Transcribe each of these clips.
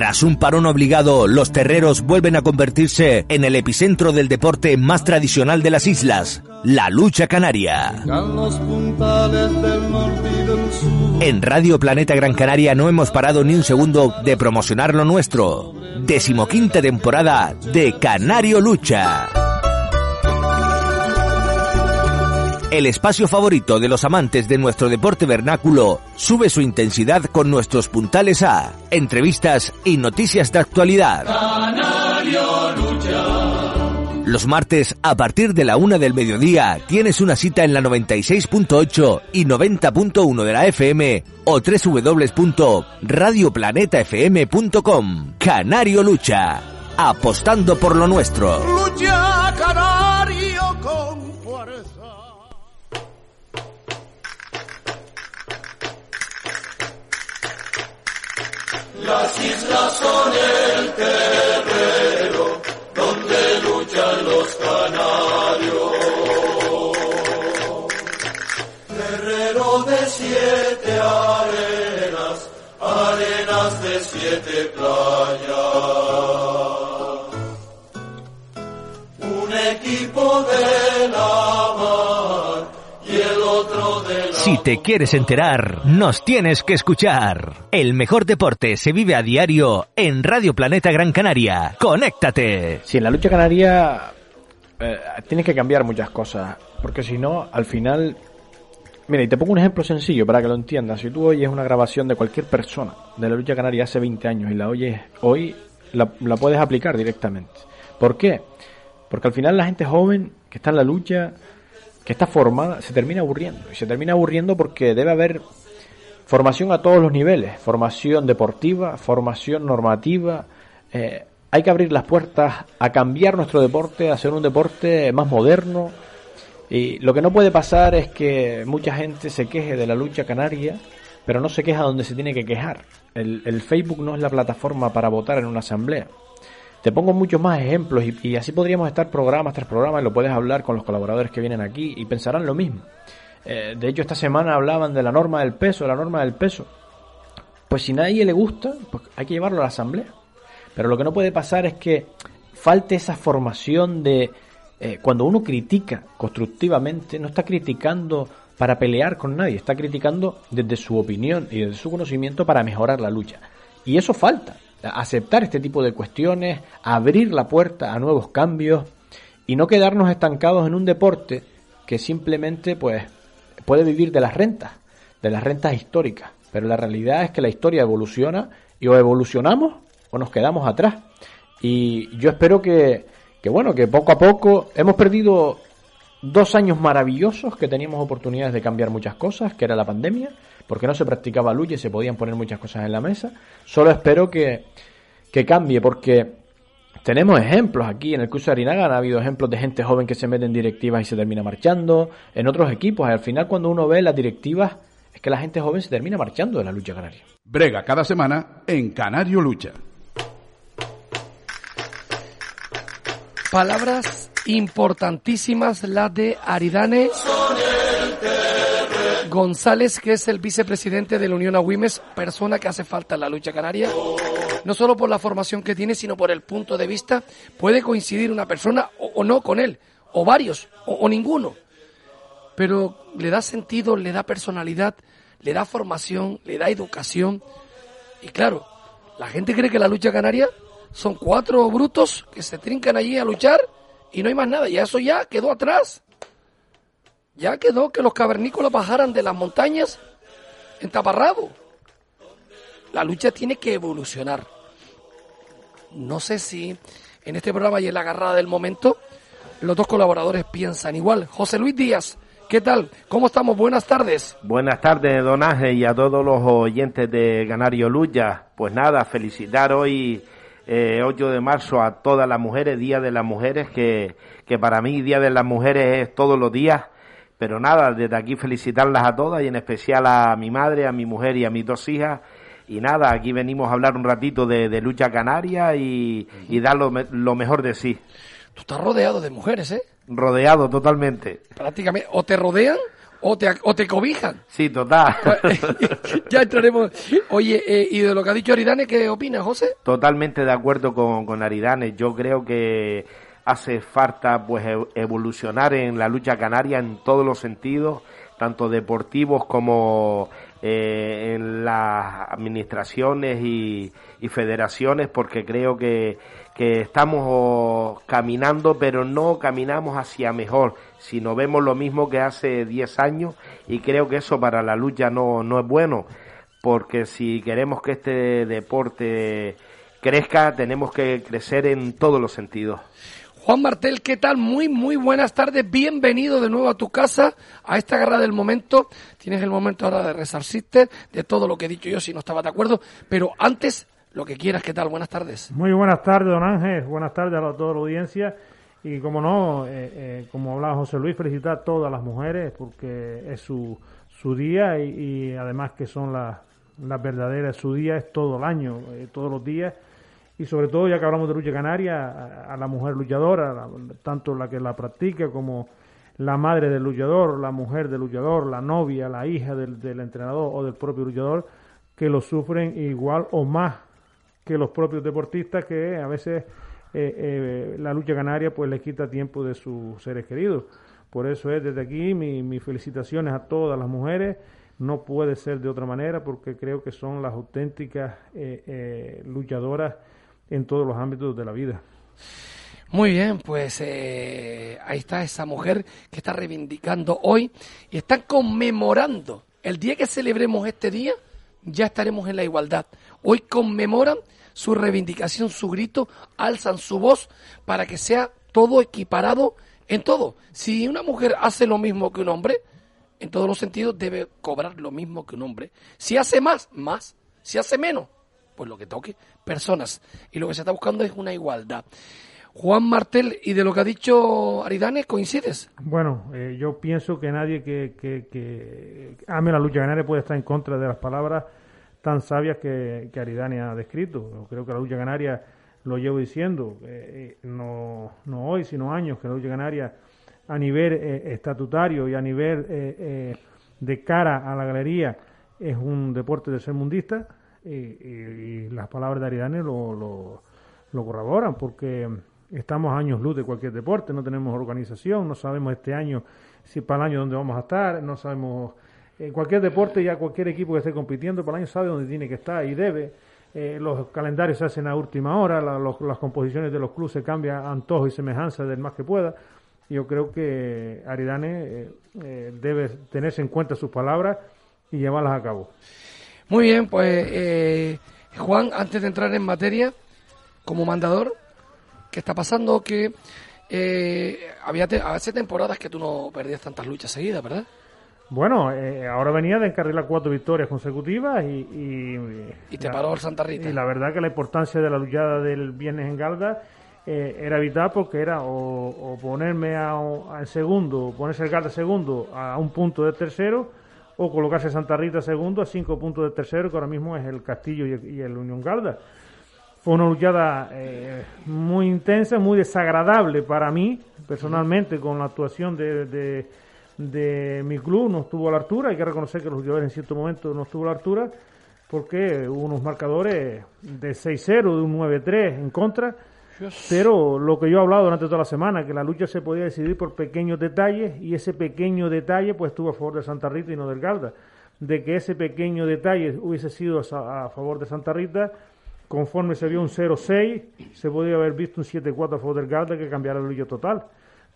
Tras un parón obligado, los terreros vuelven a convertirse en el epicentro del deporte más tradicional de las islas, la lucha canaria. En Radio Planeta Gran Canaria no hemos parado ni un segundo de promocionar lo nuestro. Decimoquinta temporada de Canario Lucha. El espacio favorito de los amantes de nuestro deporte vernáculo sube su intensidad con nuestros puntales a entrevistas y noticias de actualidad. Los martes, a partir de la una del mediodía, tienes una cita en la 96.8 y 90.1 de la FM o www.radioplanetafm.com. Canario Lucha, apostando por lo nuestro. Lucha Las islas son el terreno donde luchan los canarios. Quieres enterar, nos tienes que escuchar. El mejor deporte se vive a diario en Radio Planeta Gran Canaria. ¡Conéctate! Sí, en la lucha canaria eh, tienes que cambiar muchas cosas, porque si no, al final... Mira, y te pongo un ejemplo sencillo para que lo entiendas. Si tú oyes una grabación de cualquier persona de la lucha canaria hace 20 años y la oyes hoy, la, la puedes aplicar directamente. ¿Por qué? Porque al final la gente joven que está en la lucha, que está formada, se termina aburriendo. Y se termina aburriendo porque debe haber formación a todos los niveles. Formación deportiva, formación normativa. eh, hay que abrir las puertas a cambiar nuestro deporte, a hacer un deporte más moderno. Y lo que no puede pasar es que mucha gente se queje de la lucha canaria, pero no se queja donde se tiene que quejar. El, el Facebook no es la plataforma para votar en una asamblea. Te pongo muchos más ejemplos y, y así podríamos estar programas tras programas lo puedes hablar con los colaboradores que vienen aquí y pensarán lo mismo. Eh, de hecho, esta semana hablaban de la norma del peso, la norma del peso. Pues si nadie le gusta, pues hay que llevarlo a la asamblea. Pero lo que no puede pasar es que falte esa formación de eh, cuando uno critica constructivamente, no está criticando para pelear con nadie, está criticando desde su opinión y desde su conocimiento para mejorar la lucha. Y eso falta, aceptar este tipo de cuestiones, abrir la puerta a nuevos cambios y no quedarnos estancados en un deporte que simplemente pues puede vivir de las rentas, de las rentas históricas. Pero la realidad es que la historia evoluciona y o evolucionamos o nos quedamos atrás. Y yo espero que, que bueno, que poco a poco hemos perdido dos años maravillosos que teníamos oportunidades de cambiar muchas cosas, que era la pandemia, porque no se practicaba lucha y se podían poner muchas cosas en la mesa. Solo espero que, que cambie, porque tenemos ejemplos aquí en el curso de Arinaga, han habido ejemplos de gente joven que se mete en directivas y se termina marchando, en otros equipos, al final cuando uno ve las directivas es que la gente joven se termina marchando de la lucha canaria. Brega cada semana en Canario Lucha. Palabras importantísimas las de Aridane González, que es el vicepresidente de la Unión Agüimes, persona que hace falta en la lucha canaria, no solo por la formación que tiene, sino por el punto de vista. Puede coincidir una persona o, no con él, o varios, o, o ninguno, pero le da sentido, le da personalidad, le da formación, le da educación. Y claro, la gente cree que la lucha canaria son cuatro brutos que se trincan allí a luchar y no hay más nada. Y eso ya quedó atrás. Ya quedó que los cavernícolas bajaran de las montañas en taparrabo. La lucha tiene que evolucionar. No sé si en este programa y en la agarrada del momento los dos colaboradores piensan igual. José Luis Díaz, ¿Qué tal? ¿Cómo estamos? Buenas tardes. Buenas tardes, don Ángel, y a todos los oyentes de Canario Luya. Pues nada, felicitar hoy, eh, 8 de marzo, a todas las mujeres, Día de las Mujeres, que, que para mí Día de las Mujeres es todos los días. Pero nada, desde aquí felicitarlas a todas y en especial a mi madre, a mi mujer y a mis dos hijas. Y nada, aquí venimos a hablar un ratito de, de lucha canaria y, y dar lo, me- lo mejor de sí. Tú estás rodeado de mujeres, ¿eh? Rodeado totalmente. Prácticamente. O te rodean o te, o te cobijan. Sí, total. ya entraremos. Oye, eh, y de lo que ha dicho Aridane, ¿qué opinas, José? Totalmente de acuerdo con, con Aridane. Yo creo que hace falta pues e- evolucionar en la lucha canaria en todos los sentidos, tanto deportivos como eh, en las administraciones y, y federaciones, porque creo que, que estamos caminando, pero no caminamos hacia mejor, sino vemos lo mismo que hace 10 años y creo que eso para la lucha no, no es bueno porque si queremos que este deporte crezca, tenemos que crecer en todos los sentidos. Juan Martel, ¿qué tal? Muy, muy buenas tardes. Bienvenido de nuevo a tu casa, a esta guerra del momento. Tienes el momento ahora de resarcirte de todo lo que he dicho yo si no estaba de acuerdo. Pero antes, lo que quieras, ¿qué tal? Buenas tardes. Muy buenas tardes, don Ángel. Buenas tardes a toda la audiencia. Y como no, eh, eh, como hablaba José Luis, felicitar a todas las mujeres porque es su, su día y, y además que son las, las verdaderas. Su día es todo el año, eh, todos los días. Y sobre todo, ya que hablamos de lucha canaria, a, la mujer luchadora, tanto la que la practica como la madre del luchador, la mujer del luchador, la novia, la hija del, entrenador o del propio luchador, que lo sufren igual o más que los propios deportistas que a veces eh, eh, la lucha canaria pues les quita tiempo de sus seres queridos. Por eso es desde aquí mi- mis felicitaciones a todas las mujeres. No puede ser de otra manera porque creo que son las auténticas eh, luchadoras en todos los ámbitos de la vida. Muy bien, pues eh, ahí está esa mujer que está reivindicando hoy y están conmemorando el día que celebremos este día, ya estaremos en la igualdad. Hoy conmemoran su reivindicación, su grito, alzan su voz para que sea todo equiparado en todo. Si una mujer hace lo mismo que un hombre, en todos los sentidos debe cobrar lo mismo que un hombre. Si hace más, más. Si hace menos, pues lo que toque. Personas. Y lo que se está buscando es una igualdad. Juan Martel, y de lo que ha dicho Aridane, ¿coincides? Bueno, eh, yo pienso que nadie que, ame la lucha canaria puede estar en contra de las palabras tan sabias que, que Aridane ha descrito. Yo creo que la lucha canaria, lo llevo diciendo, eh, eh, no, no hoy, sino años, que la lucha canaria a nivel eh, estatutario y a nivel de cara a la galería es un deporte de ser mundista y, y- y las palabras de Aridane lo, lo, corroboran porque estamos a años luz de cualquier deporte, no tenemos organización, no sabemos este año si para el año dónde vamos a estar, no sabemos en cualquier deporte ya cualquier equipo que esté compitiendo para el año sabe dónde tiene que estar y debe. Eh, los calendarios se hacen a última hora, la- los- las composiciones de los clubes se cambian a antojo y semejanza del más que pueda. Yo creo que Aridane eh, eh, debe tenerse en cuenta sus palabras y llevarlas a cabo. Muy bien, pues eh, Juan, antes de entrar en materia, como mandador, ¿qué está pasando? Que eh, había te- hace temporadas que tú no perdías tantas luchas seguidas, ¿verdad? Bueno, eh, ahora venía de encarrilar cuatro victorias consecutivas y... Y, Y te paró el Santa Rita. Y la verdad que la importancia de la luchada del viernes en Galda eh, era vital porque era o, o ponerme a- al segundo, ponerse el Galda segundo a un punto de tercero o colocarse Santa Rita segundo a cinco puntos de tercero, que ahora mismo es el Castillo y el, Unión Galda. Fue una luchada eh, muy intensa, muy desagradable para mí, personalmente, con la actuación de, de, de mi club. No estuvo a la altura, hay que reconocer que los jugadores en cierto momento no estuvo a la altura, porque hubo unos marcadores de 6-0, de un 9-3 en contra. Pero lo que yo he hablado durante toda la semana, que la lucha se podía decidir por pequeños detalles y ese pequeño detalle pues estuvo a favor de Santa Rita y no del Galda. De que ese pequeño detalle hubiese sido a, a favor de Santa Rita, conforme se vio un 0-6, se podía haber visto un 7-4 a favor del Galda que cambiara el lucha total.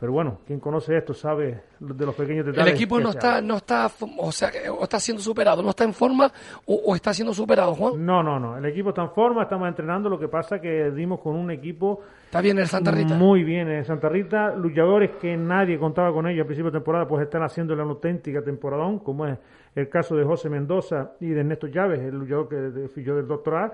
Pero bueno, quien conoce esto sabe de los pequeños detalles. El equipo no está, no está, o sea, o está siendo superado, no está en forma o, está siendo superado, Juan. No, no, no. El equipo está en forma, estamos entrenando. Lo que pasa que dimos con un equipo. Está bien el Santa Rita. Muy bien el Santa Rita. Luchadores que nadie contaba con ellos a principio de temporada, pues están haciendo una auténtica temporadón, como es el caso de José Mendoza y de Ernesto Llaves, el luchador que fijó del doctorado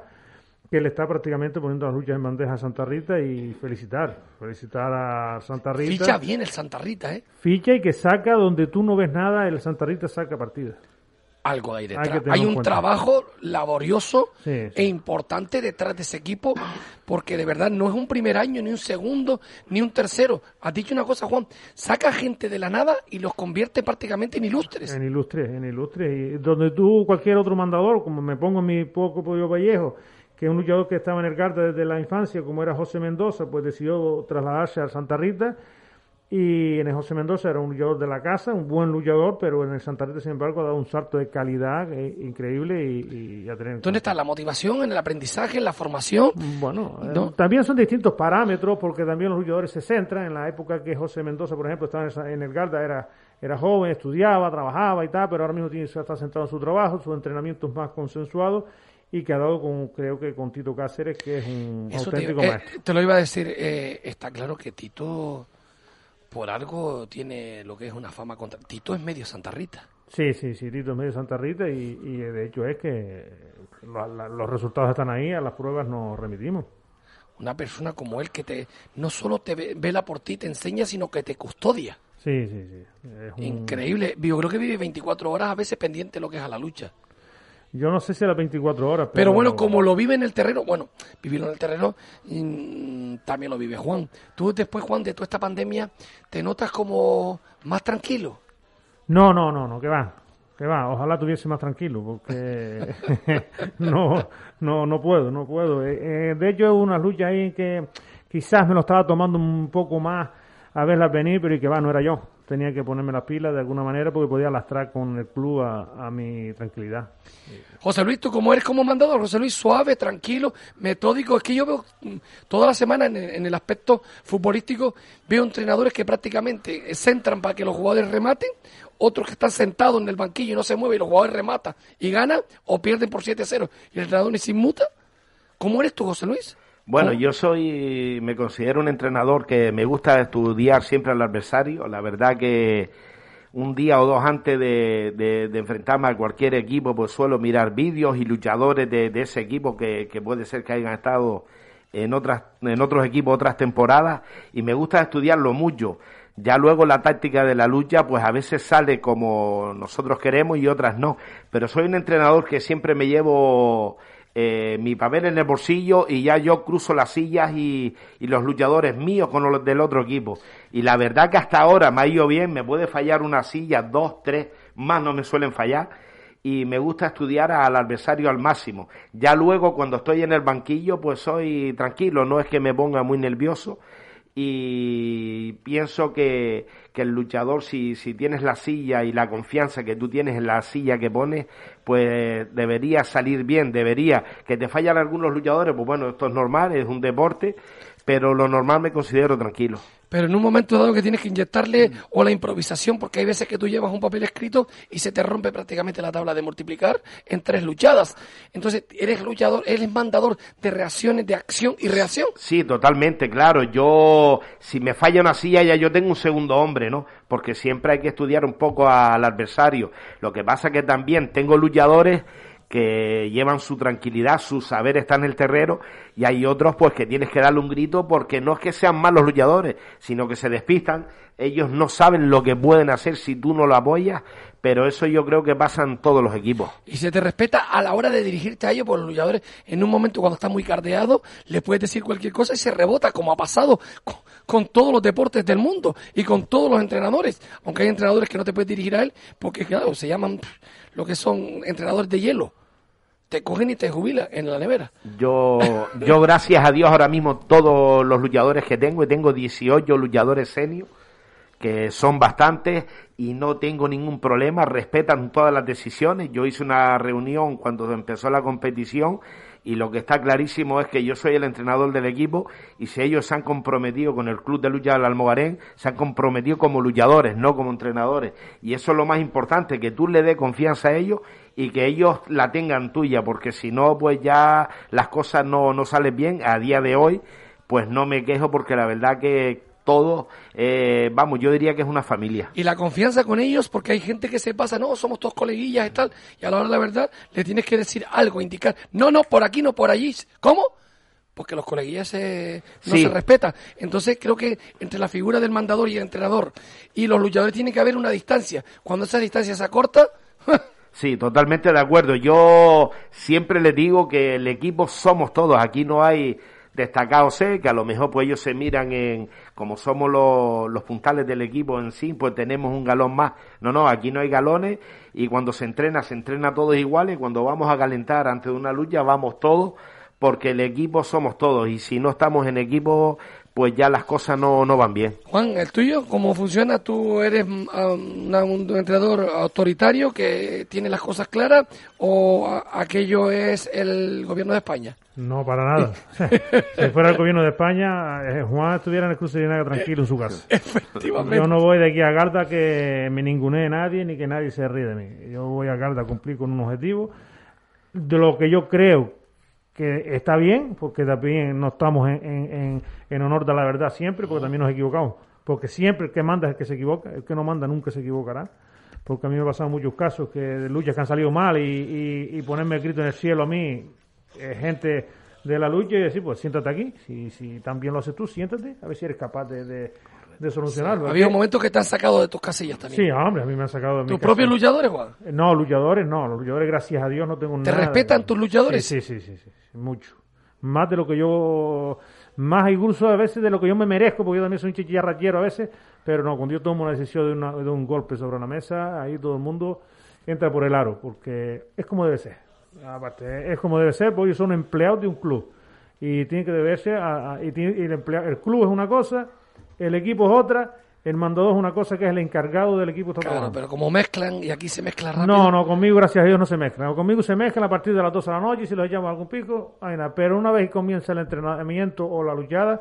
que le está prácticamente poniendo las luchas en bandeja a Santa Rita y felicitar, felicitar a Santa Rita. Ficha bien el Santa Rita, ¿eh? Ficha y que saca donde tú no ves nada, el Santa Rita saca partida. Algo ahí detrás. Hay, un trabajo laborioso e importante detrás de ese equipo, porque de verdad no es un primer año, ni un segundo, ni un tercero. Has dicho una cosa, Juan, saca gente de la nada y los convierte prácticamente en ilustres. En ilustres, en ilustres. Y donde tú, cualquier otro mandador, como me pongo en mi poco pollo Vallejo, que un luchador que estaba en el Garda desde la infancia, como era José Mendoza, pues decidió trasladarse a Santa Rita. Y en el José Mendoza era un luchador de la casa, un buen luchador, pero en el Santa Rita, sin embargo, ha dado un salto de calidad eh, increíble y, y a tener ¿Dónde está la motivación, en el aprendizaje, en la formación? Bueno, eh, también son distintos parámetros, porque también los luchadores se centran. En la época que José Mendoza, por ejemplo, estaba en el Garda, era, era joven, estudiaba, trabajaba y tal, pero ahora mismo tiene, está centrado en su trabajo, sus entrenamientos más consensuados y que ha dado con, creo que con Tito Cáceres, que es un auténtico te, eh, maestro. te lo iba a decir, eh, está claro que Tito por algo tiene lo que es una fama contra... Tito es medio Santa Rita. Sí, sí, sí, Tito es medio Santa Rita y, y de hecho es que los resultados están ahí, a las pruebas nos remitimos. Una persona como él que te no solo te vela por ti, te enseña, sino que te custodia. Sí, sí, sí. Increíble. Yo creo que vive 24 horas a veces pendiente de lo que es a la lucha. Yo no sé si a las 24 horas. Pero... bueno, como lo vive en el terreno, bueno, vivirlo en el terreno mm, también lo vive Juan. Tú después, Juan, de toda esta pandemia, ¿te notas como más tranquilo? No, no, no, no, que va, que va. Ojalá tuviese más tranquilo, porque no, no, no puedo, no puedo. Eh, eh, de hecho, es una lucha ahí que quizás me lo estaba tomando un poco más a verla venir, pero y que va, no era yo tenía que ponerme las pilas de alguna manera porque podía lastrar con el club a, mi tranquilidad. José Luis, tú como eres como mandador, José Luis, suave, tranquilo, metódico. Es que yo veo mm, toda la semana en, el aspecto futbolístico, veo entrenadores que prácticamente centran para que los jugadores rematen, otros que están sentados en el banquillo y no se mueven y los jugadores rematan y ganan o pierden por 7-0 y el entrenador ni se inmuta. ¿Cómo eres tú, José Luis? Bueno, yo soy, me considero un entrenador que me gusta estudiar siempre al adversario. La verdad que un día o dos antes de, de, enfrentarme a cualquier equipo, pues suelo mirar vídeos y luchadores de, ese equipo que, que, puede ser que hayan estado en otras, en otros equipos otras temporadas y me gusta estudiarlo mucho. Ya luego la táctica de la lucha, pues a veces sale como nosotros queremos y otras no. Pero soy un entrenador que siempre me llevo eh, mi papel en el bolsillo y ya yo cruzo las sillas y, los luchadores míos con los del otro equipo. Y la verdad que hasta ahora me ha ido bien, me puede fallar una silla, dos, tres, más no me suelen fallar. Y me gusta estudiar al adversario al máximo. Ya luego cuando estoy en el banquillo pues soy tranquilo, no es que me ponga muy nervioso y pienso que, que el luchador, si, si tienes la silla y la confianza que tú tienes en la silla que pones, pues debería salir bien, debería. Que te fallan algunos luchadores, pues bueno, esto es normal, es un deporte, pero lo normal me considero tranquilo pero en un momento dado que tienes que inyectarle o la improvisación, porque hay veces que tú llevas un papel escrito y se te rompe prácticamente la tabla de multiplicar en tres luchadas. Entonces, eres luchador, eres mandador de reacciones, de acción y reacción. Sí, totalmente, claro. Yo, si me falla una silla, ya yo tengo un segundo hombre, ¿no? Porque siempre hay que estudiar un poco al adversario. Lo que pasa que también tengo luchadores que llevan su tranquilidad, su saber está en el terreno y hay otros pues que tienes que darle un grito porque no es que sean malos luchadores, sino que se despistan, ellos no saben lo que pueden hacer si tú no lo apoyas, pero eso yo creo que pasa en todos los equipos. Y se te respeta a la hora de dirigirte a ellos, por los luchadores en un momento cuando está muy cardeado, le puedes decir cualquier cosa y se rebota, como ha pasado con, con todos los deportes del mundo y con todos los entrenadores, aunque hay entrenadores que no te puedes dirigir a él porque claro, se llaman lo que son entrenadores de hielo te cogen y te jubilan en la nevera. Yo, yo gracias a Dios ahora mismo todos los luchadores que tengo, y tengo 18 luchadores senios, que son bastantes y no tengo ningún problema, respetan todas las decisiones. Yo hice una reunión cuando empezó la competición y lo que está clarísimo es que yo soy el entrenador del equipo y si ellos se han comprometido con el club de lucha del Almogarén, se han comprometido como luchadores, no como entrenadores. Y eso es lo más importante, que tú le des confianza a ellos y que ellos la tengan tuya, porque si no, pues ya las cosas no, no salen bien. A día de hoy, pues no me quejo porque la verdad que todo, eh, vamos, yo diría que es una familia. Y la confianza con ellos, porque hay gente que se pasa, no, somos todos coleguillas y tal, y a la hora de la verdad le tienes que decir algo, indicar, no, no, por aquí, no por allí. ¿Cómo? Porque los coleguillas se, no Sí. se respetan. Entonces creo que entre la figura del mandador y el entrenador y los luchadores tiene que haber una distancia. Cuando esa distancia se acorta, Sí, totalmente de acuerdo. Yo siempre les digo que el equipo somos todos. Aquí no hay destacados, sé que a lo mejor pues ellos se miran en como somos los, los puntales del equipo en sí, pues tenemos un galón más. No, no, aquí no hay galones y cuando se entrena, se entrena todos iguales. Cuando vamos a calentar ante una lucha, vamos todos porque el equipo somos todos y si no estamos en equipo, pues ya las cosas no, no van bien. Juan, el tuyo, ¿cómo funciona? ¿Tú eres una- un entrenador autoritario que tiene las cosas claras o a- aquello es el gobierno de España? No, para nada. si fuera el gobierno de España, eh, Juan estuviera en el cruce de Naga tranquilo en su casa. Efectivamente. Yo no voy de aquí a Garda que me ningunee nadie ni que nadie se ríe de mí. Yo voy a Garda a cumplir con un objetivo de lo que yo creo que está bien, porque también no estamos en, en, en- honor de la verdad siempre, porque también nos equivocamos. Porque siempre el que manda es el que se equivoca, el que no manda nunca se equivocará. Porque a mí me han pasado muchos casos que de luchas que han salido mal y, y- y ponerme el grito en el cielo a mí, eh, gente de la lucha, y decir, pues siéntate aquí, si, si también lo haces tú, siéntate, a ver si eres capaz de, de, de solucionarlo. Había Es un que- te han sacado de tus casillas también. Sí, hombre, a mí me han sacado de ¿Tus propios luchadores, Juan? No, luchadores no, los luchadores gracias a Dios no tengo ¿Te nada. respetan tus luchadores? Sí, sí, sí, sí, sí, mucho. Más de lo que yo, más incluso a veces de lo que yo me merezco, porque yo también soy un chichillarrachero a veces, pero no, cuando yo tomo una decisión de, una- un golpe sobre la mesa, ahí todo el mundo entra por el aro, porque es como debe ser. Aparte, es como debe ser, porque ellos son empleados de un club y tiene que deberse a, y el, emplea- el club es una cosa, el equipo es otra, el mandador es una cosa que es el encargado del equipo está Claro, trabajando. pero como mezclan y aquí se mezcla rápido. No, no, conmigo, gracias a Dios, no se mezclan. Conmigo se mezclan a partir de las 12 de la noche y si los llamo a algún pico, hay nada. Pero una vez que comienza el entrenamiento o la luchada,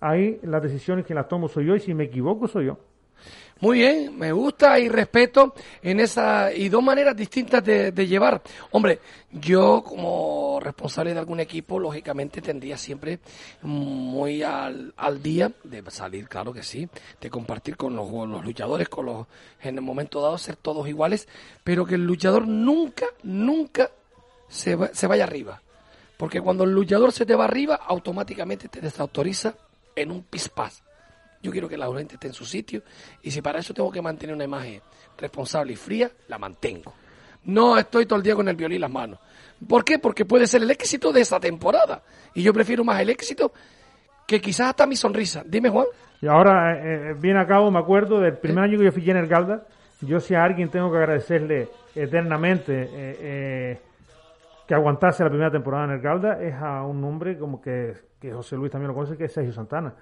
ahí las decisiones que las tomo soy yo y si me equivoco soy yo. Muy bien, me gusta y respeto en esa y dos maneras distintas de, llevar. Hombre, yo como responsable de algún equipo, lógicamente tendría siempre muy al, al día de salir, claro que sí, de compartir con los, los luchadores, con los en el momento dado ser todos iguales, pero que el luchador nunca, nunca se, va- se vaya arriba. Porque cuando el luchador se te va arriba, automáticamente te desautoriza en un pispás. Yo quiero que la gente esté en su sitio y si para eso tengo que mantener una imagen responsable y fría, la mantengo. No estoy todo el día con el violín en las manos. ¿Por qué? Porque puede ser el éxito de esa temporada. Y yo prefiero más el éxito que quizás hasta mi sonrisa. Dime, Juan. Y ahora, eh, eh, bien a cabo, me acuerdo del primer año que yo fui en el Galda, yo si a alguien tengo que agradecerle eternamente eh, eh, que aguantase la primera temporada en el Galda, es a un hombre como que, que José Luis también lo conoce, que es Sergio Santana.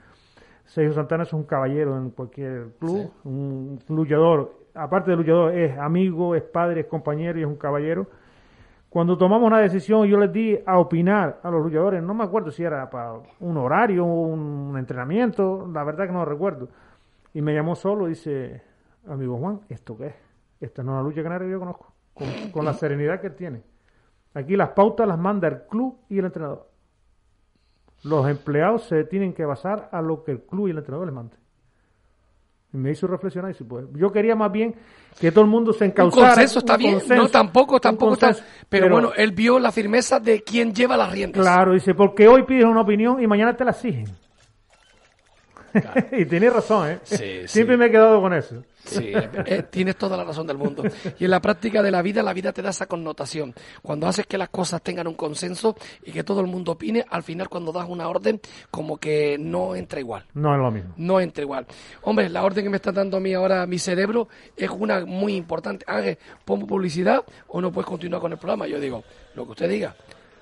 Sergio Santana es un caballero en cualquier club, un luchador, aparte de luchador, es amigo, es padre, es compañero y es un caballero. Cuando tomamos una decisión, yo les di a opinar a los luchadores, no me acuerdo si era para un horario, un entrenamiento, la verdad que no lo recuerdo. Y me llamó solo y dice, amigo Juan, ¿esto qué es? Esta no es la lucha canaria que yo conozco, con, con la serenidad que él tiene. Aquí las pautas las manda el club y el entrenador. Los empleados se tienen que basar a lo que el club y el entrenador les mande. Y me hizo reflexionar y dice, pues, yo quería más bien que todo el mundo se Un encauzara. consenso está un bien. consenso, no, tampoco, un tampoco está. consenso. Pero, bueno, él vio la firmeza de quien lleva las riendas. Claro, dice, porque hoy pides una opinión y mañana te la exigen. y tienes razón, ¿eh? Sí, Siempre sí. me he quedado con eso. Sí, eh, tienes toda la razón del mundo. Y en la práctica de la vida, la vida te da esa connotación. Cuando haces que las cosas tengan un consenso y que todo el mundo opine, al final cuando das una orden, como que no entra igual. No es lo mismo. No entra igual. Hombre, la orden que me está dando a mí ahora mi cerebro es una muy importante. Ángel, pongo publicidad o no puedes continuar con el programa. Yo digo, lo que usted diga.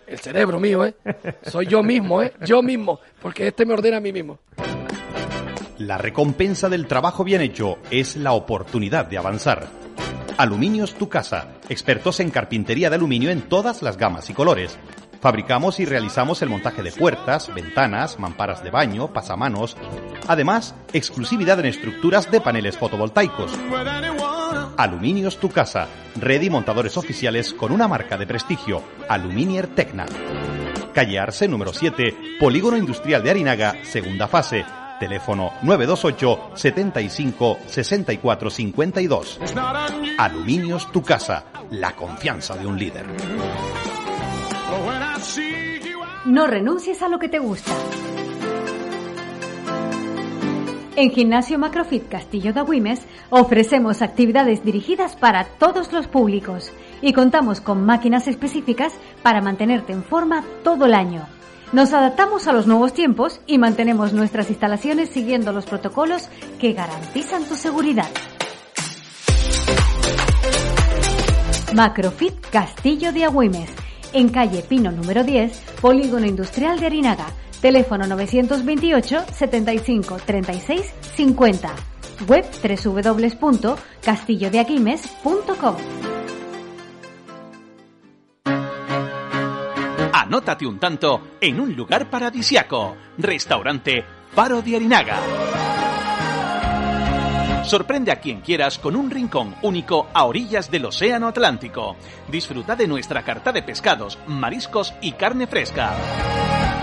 El cerebro mío, ¿eh? Soy yo mismo, ¿eh? Yo mismo. Porque este me ordena a mí mismo. La recompensa del trabajo bien hecho es la oportunidad de avanzar. Aluminios Tu Casa, expertos en carpintería de aluminio en todas las gamas y colores. Fabricamos y realizamos el montaje de puertas, ventanas, mamparas de baño, pasamanos. Además, exclusividad en estructuras de paneles fotovoltaicos. Aluminios Tu Casa. Red y montadores oficiales con una marca de prestigio. Aluminier Tecna. Calle Arce número 7, Polígono Industrial de Arinaga, segunda fase. Teléfono 928 75 64 52. Aluminios Tu Casa. La confianza de un líder. No renuncies a lo que te gusta. En Gimnasio Macrofit Castillo de Agüimes ofrecemos actividades dirigidas para todos los públicos y contamos con máquinas específicas para mantenerte en forma todo el año. Nos adaptamos a los nuevos tiempos y mantenemos nuestras instalaciones siguiendo los protocolos que garantizan tu seguridad. Macrofit Castillo de Agüimes, en calle Pino número 10, Polígono Industrial de Arinaga, teléfono 928 75 36 50, web www.castillodeaquimes.com. Anótate un tanto en un lugar paradisiaco. Restaurante Faro de Arinaga. Sorprende a quien quieras con un rincón único a orillas del Océano Atlántico. Disfruta de nuestra carta de pescados, mariscos y carne fresca.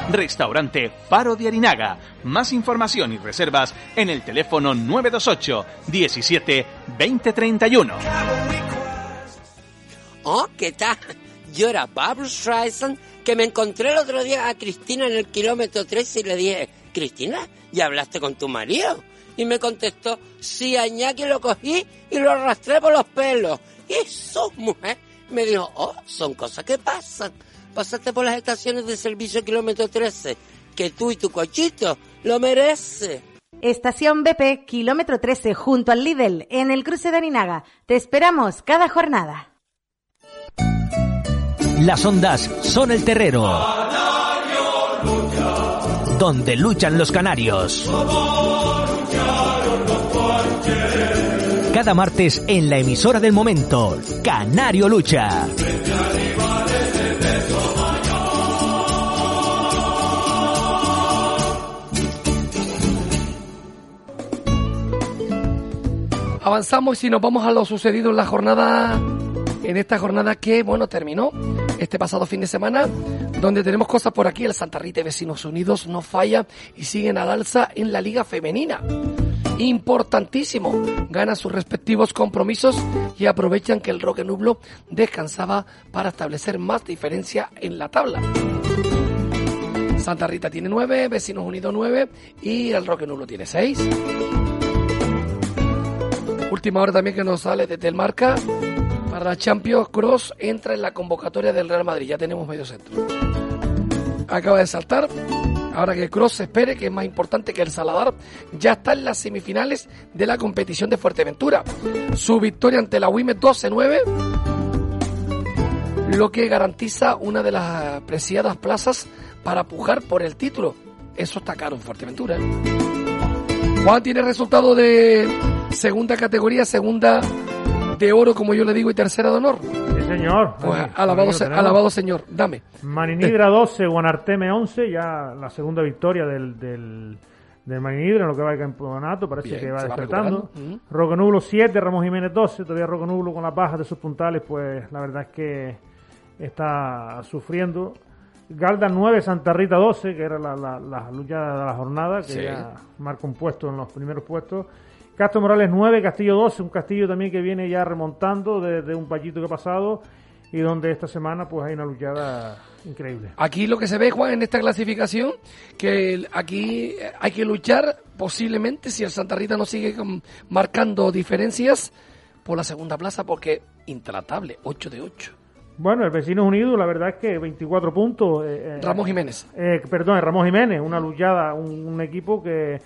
Restaurante Faro de Arinaga. Más información y reservas en el teléfono 928 17 2031. Oh, ¿qué tal? Yo era Barbara Streisand que me encontré el otro día a Cristina en el kilómetro 3 y le dije, Cristina, ¿ya hablaste con tu marido? Y me contestó, sí, a lo cogí y lo arrastré por los pelos. Y eso, mujer, me dijo, oh, son cosas que pasan. Pasaste por las estaciones de servicio kilómetro 13, que tú y tu cochito lo merece. Estación BP, kilómetro 13, junto al Lidl, en el cruce de Arinaga. Te esperamos cada jornada. Las ondas son el terrero. Donde luchan los canarios. Cada martes en la emisora del momento, Canario Lucha. Avanzamos y nos vamos a lo sucedido en la jornada, en esta jornada que, bueno, terminó este pasado fin de semana, donde tenemos cosas por aquí. El Santa Rita y Vecinos Unidos no falla y siguen al alza en la Liga Femenina. Importantísimo. Ganan sus respectivos compromisos y aprovechan que el Roque Nublo descansaba para establecer más diferencia en la tabla. Santa Rita tiene 9, Vecinos Unidos 9 y el Roque Nublo tiene 6. Última hora también que nos sale desde el marca. Para la Champions Cross entra en la convocatoria del Real Madrid. Ya tenemos medio centro. Acaba de saltar. Ahora que Cross espere, que es más importante que el Saladar, ya está en las semifinales de la competición de Fuerteventura. Su victoria ante la Wimes 12-9, lo que garantiza una de las preciadas plazas para pujar por el título. Eso está caro en Fuerteventura. ¿eh? Juan tiene resultado de segunda categoría, segunda de oro, como yo le digo, y tercera de honor. Sí, señor. Pues alabado, se- alabado señor, dame. Maninidra 12, Guanarteme 11, ya la segunda victoria del, del, del Maninidra en lo que va el campeonato, parece Bien, que va va despertando. Roco Nublo 7, Ramos Jiménez 12, todavía Roco Nublo con las bajas de sus puntales, pues la verdad es que está sufriendo. Galda 9, Santa Rita 12, que era la, la, la lucha de la jornada, que Sí. ya marca un puesto en los primeros puestos. Castro Morales 9, Castillo 12, un Castillo también que viene ya remontando desde un pallito que ha pasado y donde esta semana pues hay una luchada increíble. Aquí lo que se ve, Juan, en esta clasificación, que aquí hay que luchar posiblemente si el Santa Rita no sigue marcando diferencias por la segunda plaza, porque intratable, 8 de 8. Bueno, el Vecinos Unidos, la verdad es que 24 puntos. eh, eh, Ramos Jiménez. eh, perdón, Ramos Jiménez, una luchada, un, un equipo que,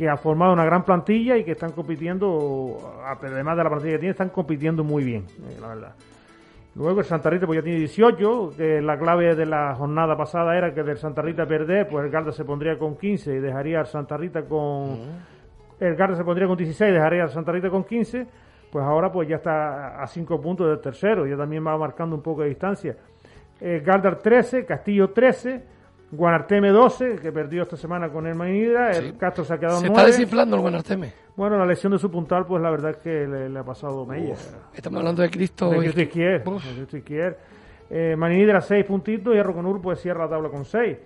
que ha formado una gran plantilla y que están compitiendo, además de la plantilla que tiene, están compitiendo muy bien, eh, la verdad. Luego el Santa Rita pues ya tiene 18, que la clave de la jornada pasada era que del Santa Rita perder, pues el Garda se pondría con 15 y dejaría al Santa Rita con... El Garda se pondría con 16 dejaría al Santa Rita con 15, pues ahora pues ya está a 5 puntos del tercero, ya también va marcando un poco de distancia. eh, Galdar 13, Castillo 13, Guanarteme 12, que perdió esta semana con el Mainidra, el Castro se ha quedado Se 9. está desinflando el Guanarteme. Bueno, la lesión de su puntal, pues la verdad es que le, le ha pasado mella. Estamos hablando de Cristo. De Cristo Izquier, de Cristo Izquier. Eh, Maninidra 6 puntitos y Arroconur pues cierra la tabla con 6,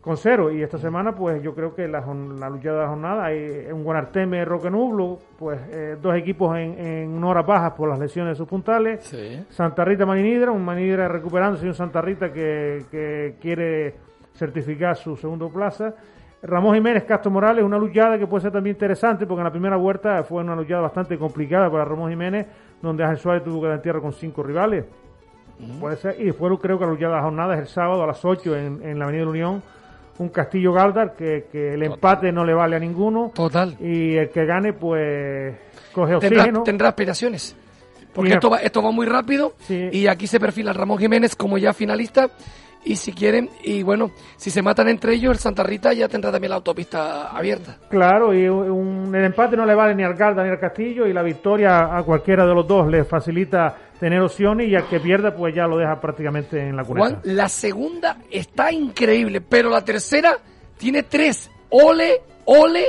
con 0. Y esta semana pues yo creo que la, la lucha de la jornada hay un Guanarteme Roquenublo, pues eh, dos equipos en, en horas bajas por las lesiones de sus puntales. Santa Rita Maninidra, un Maninidra recuperándose y un Santa Rita que, que quiere certificar su segundo plaza. Ramón Jiménez, Castro Morales, una luchada que puede ser también interesante porque en la primera vuelta fue una luchada bastante complicada para Ramón Jiménez, donde Ángel Suárez tuvo que dar tierra con cinco rivales. Puede ser, y después creo que la luchada de la jornada es el sábado a las 8 en, en la Avenida de la Unión. Un Castillo Galdar que, que el empate no le vale a ninguno. Total. Y el que gane, pues coge Tendrá, oxígeno. tendrá aspiraciones. Porque esto va, esto va muy rápido y aquí se perfila Ramón Jiménez como ya finalista. Y si quieren, y bueno, si se matan entre ellos, el Santa Rita ya tendrá también la autopista abierta. Claro, y un, el empate no le vale ni al Galdar ni al Castillo y la victoria a cualquiera de los dos le facilita tener opciones y al que pierda pues ya lo deja prácticamente en la cuneta. Juan, la segunda está increíble, pero la tercera tiene tres. Ole, ole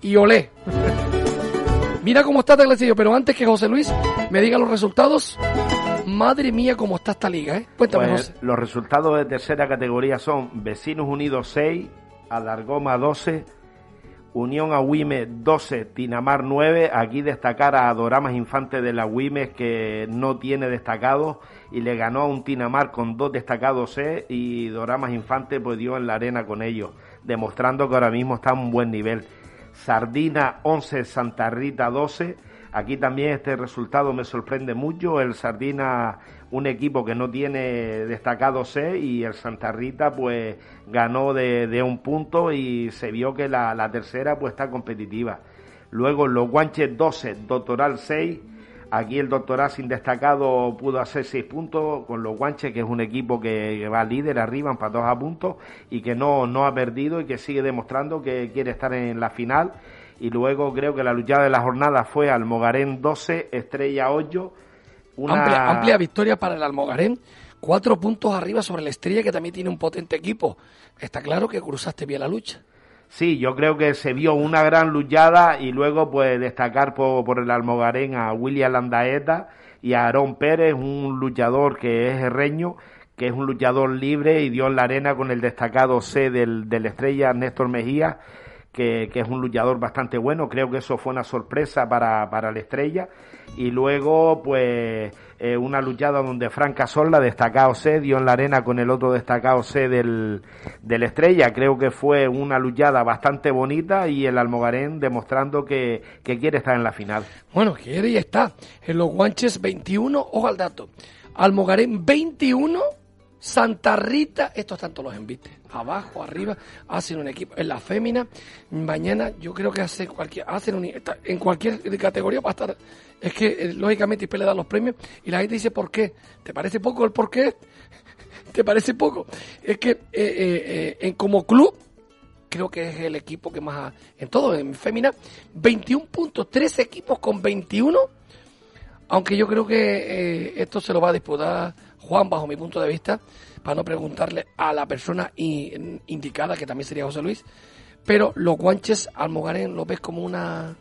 y ole. Mira cómo está clasificación, pero antes que José Luis me diga los resultados, madre mía cómo está esta liga, ¿eh? Cuéntame, Pues, José. los resultados de tercera categoría son Vecinos Unidos 6, Alargoma 12, Unión Agüime 12, Tinamar 9. Aquí destacar a Doramas Infante de la Agüimes que no tiene destacados y le ganó a un Tinamar con dos destacados C y Doramas Infante pues dio en la arena con ellos, demostrando que ahora mismo está a un buen nivel. Sardina 11, Santa Rita 12. Aquí también este resultado me sorprende mucho. El Sardina, un equipo que no tiene destacado C y el Santa Rita pues ganó de, un punto y se vio que la, la tercera pues está competitiva. Luego los Guanches 12, Doctoral 6. Aquí el Doctoral sin destacado pudo hacer 6 puntos con los Guanches, que es un equipo que, que va líder arriba, empatados a puntos y que no, no ha perdido y que sigue demostrando que quiere estar en la final. Y luego creo que la luchada de la jornada fue Almogarén 12, Estrella 8. Una... Amplia, amplia victoria para el Almogarén. Cuatro puntos arriba sobre la Estrella, que también tiene un potente equipo. Está claro que cruzaste bien la lucha. Sí, yo creo que se vio una gran luchada y luego pues destacar por, por el Almogarén a William Landaeta y a Aarón Pérez, un luchador que es herreño, que es un luchador libre y dio en la arena con el destacado C del, del Estrella Néstor Mejía, que, que es un luchador bastante bueno. Creo que eso fue una sorpresa para, para la Estrella. Y luego, pues, eh, una luchada donde Frank Casola, destacado C, dio en la arena con el otro destacado C del, del Estrella. Creo que fue una luchada bastante bonita y el Almogarén demostrando que, que quiere estar en la final. Bueno, quiere y está. En los guanches 21, ojo al dato. Almogarén 21, Santa Rita, estos todos los envites. Abajo, arriba, hacen un equipo. En la fémina, mañana yo creo que hacen cualquier, hacen un, en cualquier categoría va a estar. Es que eh, lógicamente IPE le da los premios y la gente dice ¿por qué? ¿Te parece poco el por qué? ¿Te parece poco? Es que eh, eh, eh, en como club creo que es el equipo que más, ha- en todo, en fémina, 21 puntos, tres equipos con 21, aunque yo creo que esto se lo va a disputar Juan, bajo mi punto de vista, para no preguntarle a la persona indicada, que también sería José Luis, pero los guanches Almogarén lo ves como una,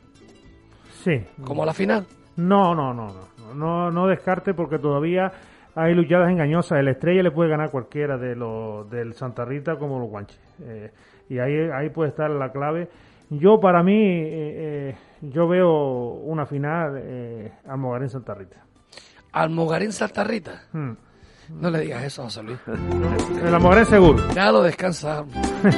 Sí. como la final. No, no, no, no, no, no descarte porque todavía hay luchadas engañosas. El Estrella le puede ganar cualquiera de los del Santa Rita como los guanches. Eh, y ahí, ahí puede estar la clave. Yo para mí, eh, eh, yo veo una final eh, Almogarén Santa Rita. Almogarén Santa Rita. Hmm. No le digas eso a José Luis. El Almogarén seguro. Ya lo descansa.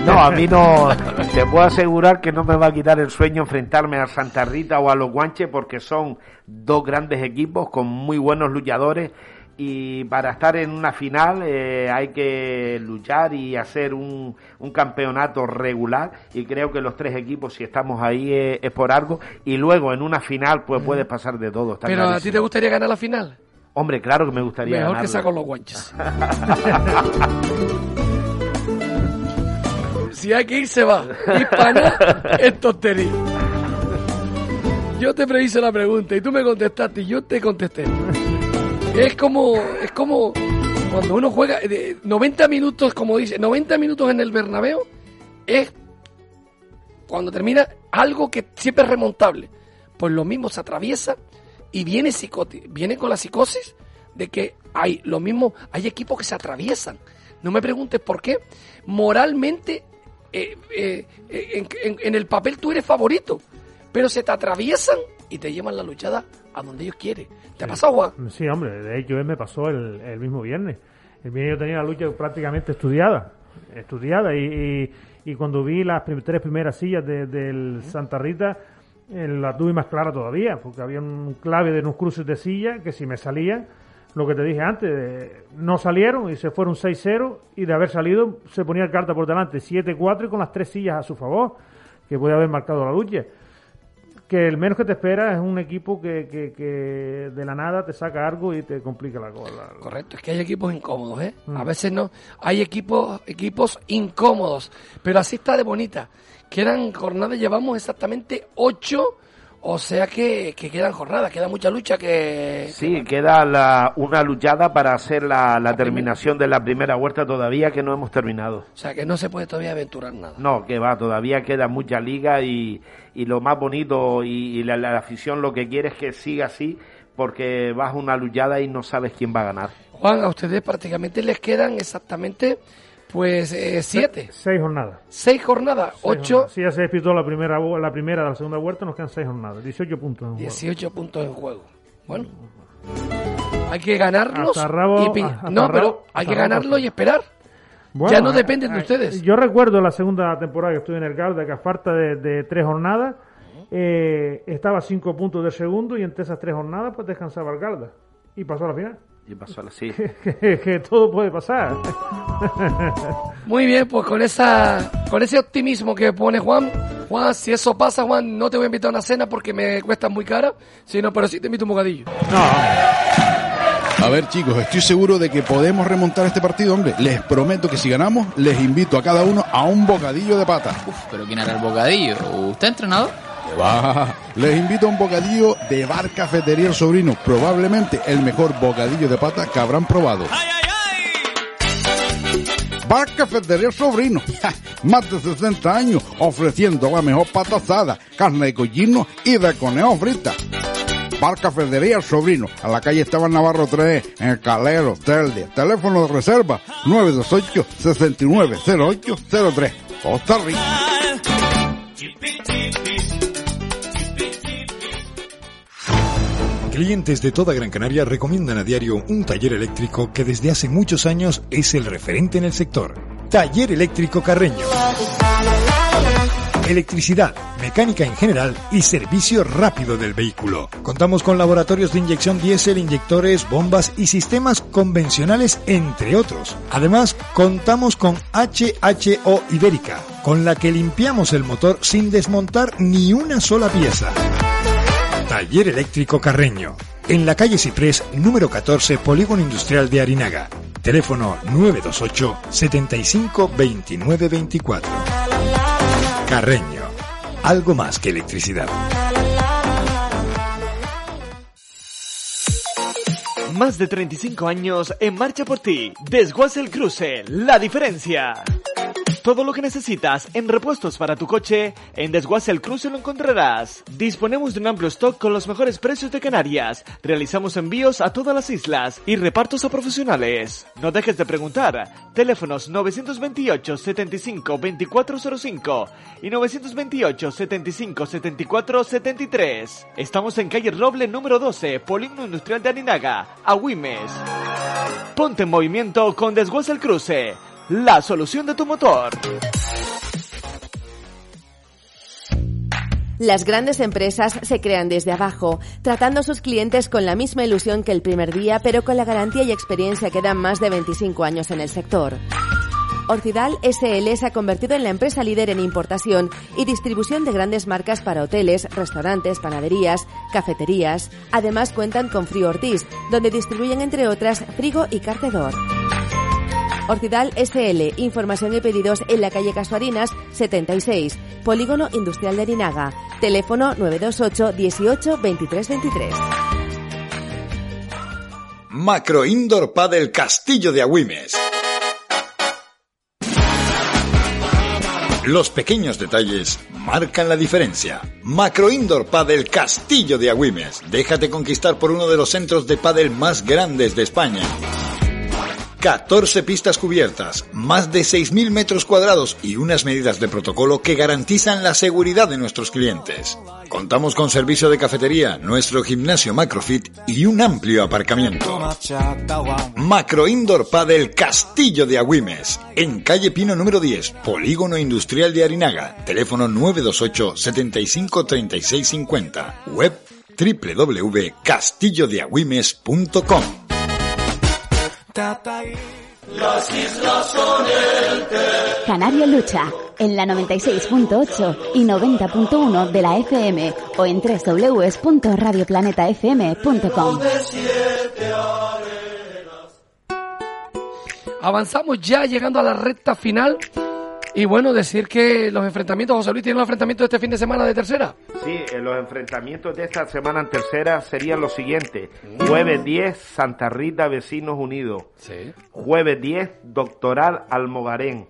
No, a mí no. Te puedo asegurar que no me va a quitar el sueño enfrentarme al Santa Rita o a los Guanches porque son dos grandes equipos con muy buenos luchadores y para estar en una final eh, hay que luchar y hacer un, un campeonato regular y creo que los tres equipos si estamos ahí eh, es por algo y luego en una final pues puede pasar de todo. está Pero a ti te gustaría ganar la final. Hombre, claro que me gustaría Mejor que ganarla. sea con los guanches. si hay que ir, se va. Y para nada es tontería. Yo te prehice la pregunta y tú me contestaste y yo te contesté. Es como, es como, Cuando uno juega eh, 90 minutos, como dice, 90 minutos en el Bernabéu es cuando termina algo que siempre es remontable. Pues lo mismo se atraviesa y viene psicoti viene con la psicosis de que hay lo mismo, hay equipos que se atraviesan. No me preguntes por qué. Moralmente, eh, eh, eh, en, en- en el papel tú eres favorito, pero se te atraviesan y te llevan la luchada a donde ellos quieren. ¿Te ha pasado, Juan? Sí, hombre, de hecho me pasó el, el mismo viernes. El viernes yo tenía la lucha prácticamente estudiada, estudiada y, y, y cuando vi las prim- tres primeras sillas de- del Santa Rita, la tuve más clara todavía, porque había un clave de unos cruces de silla que si me salían, lo que te dije antes, eh, no salieron y se fueron 6-0 y de haber salido se ponía el carta por delante 7-4 y con las tres sillas a su favor, que puede haber marcado la lucha que el menos que te espera es un equipo que, que, que de la nada te saca algo y te complica la cosa. Correcto, es que hay equipos incómodos, ¿eh? Mm. A veces no. Hay equipos, equipos incómodos, pero así está de bonita. Quedan jornadas, llevamos exactamente ocho, o sea que, que quedan jornadas, queda mucha lucha que... Sí, queda la, una luchada para hacer la, la terminación de la primera vuelta todavía que no hemos terminado. O sea que no se puede todavía aventurar nada. No, que va, todavía queda mucha liga y, y lo más bonito y, y la, la afición lo que quiere es que siga así porque vas a una luchada y no sabes quién va a ganar. Juan, a ustedes prácticamente les quedan exactamente, pues, eh, siete. Seis jornadas. Seis jornadas, Seis ocho, jornadas. Si ya se disputó la primera, la primera de la segunda vuelta, nos quedan seis jornadas. 18 puntos en juego. 18 puntos en juego. Bueno, hay que ganarlos Hasta rabo- y hasta No, pero hay que ganarlo y esperar. Bueno, ya no dependen de ustedes. Yo recuerdo la segunda temporada que estuve en el Garda, que a falta de, de tres jornadas, eh, estaba a cinco puntos del segundo y entre esas tres jornadas pues descansaba el Garda. Y pasó a la final. Y pasó así. que, que todo puede pasar. Muy bien, pues con esa con ese optimismo que pone Juan, Juan, si eso pasa, Juan, no te voy a invitar a una cena porque me cuesta muy cara, sino pero sí te invito a un bocadillo. A ver, chicos, estoy seguro de que podemos remontar este partido, hombre. Les prometo que si ganamos, les invito a cada uno a un bocadillo de pata. ¿Pero quién hará el bocadillo? ¿Usted, entrenador? Les invito a un bocadillo de Bar Cafetería El Sobrino, probablemente el mejor bocadillo de pata que habrán probado. Bar Cafetería El Sobrino, más de 60 años ofreciendo la mejor pata asada, carne de collino y de conejo frita. Bar Cafetería El Sobrino, a la calle Esteban Navarro 3, en el Calero, Telde. Teléfono de reserva 928-690803. Costa Rica. Clientes de toda Gran Canaria recomiendan a diario un taller eléctrico que desde hace muchos años es el referente en el sector. Taller Eléctrico Carreño. Electricidad, mecánica en general y servicio rápido del vehículo. Contamos con laboratorios de inyección diésel, inyectores, bombas y sistemas convencionales, entre otros. Además, contamos con HHO Ibérica, con la que limpiamos el motor sin desmontar ni una sola pieza. Taller Eléctrico Carreño. En la calle Ciprés, número 14, Polígono Industrial de Arinaga. Teléfono 928 75 29 24. Carreño. Algo más que electricidad. Más de 35 años en marcha por ti. Desguace el cruce, la diferencia. Todo lo que necesitas en repuestos para tu coche, en Desguace el Cruce lo encontrarás. Disponemos de un amplio stock con los mejores precios de Canarias. Realizamos envíos a todas las islas y repartos a profesionales. No dejes de preguntar. Teléfonos 928 75 2405 y 928 75 74 73. Estamos en calle Roble número 12, Polígono Industrial de Arinaga, Agüimes. Ponte en movimiento con Desguace el Cruce. La solución de tu motor. Las grandes empresas se crean desde abajo, tratando a sus clientes con la misma ilusión que el primer día, pero con la garantía y experiencia que dan más de 25 años en el sector. Orcidal SL se ha convertido en la empresa líder en importación y distribución de grandes marcas para hoteles, restaurantes, panaderías, cafeterías. Además cuentan con Frío Ortiz, donde distribuyen entre otras Frigo y Carcedor. Orcidal SL, información y pedidos en la calle Casuarinas 76, Polígono Industrial de Arinaga, teléfono 928 18 23 23. Macro Indoor Padel Castillo de Agüimes. Los pequeños detalles marcan la diferencia. Macro Indoor Padel Castillo de Agüimes. Déjate conquistar por uno de los centros de pádel más grandes de España. 14 pistas cubiertas, más de 6.000 metros cuadrados y unas medidas de protocolo que garantizan la seguridad de nuestros clientes. Contamos con servicio de cafetería, nuestro gimnasio Macrofit y un amplio aparcamiento. Macro Indoor Padel Castillo de Agüimes, en calle Pino número 10, Polígono Industrial de Arinaga, teléfono 928 75 36 50, web www.castillodeagüimes.com. Canario Lucha, en la 96.8 y 90.1 de la FM o en www.radioplanetafm.com. Avanzamos ya llegando a la recta final. Y bueno, decir que los enfrentamientos, José Luis, ¿tiene los enfrentamientos de este fin de semana de tercera? Sí, eh, los enfrentamientos de esta semana en tercera serían los siguientes. Jueves 10, Santa Rita, Vecinos Unidos. Jueves 10, Doctoral Almogarén.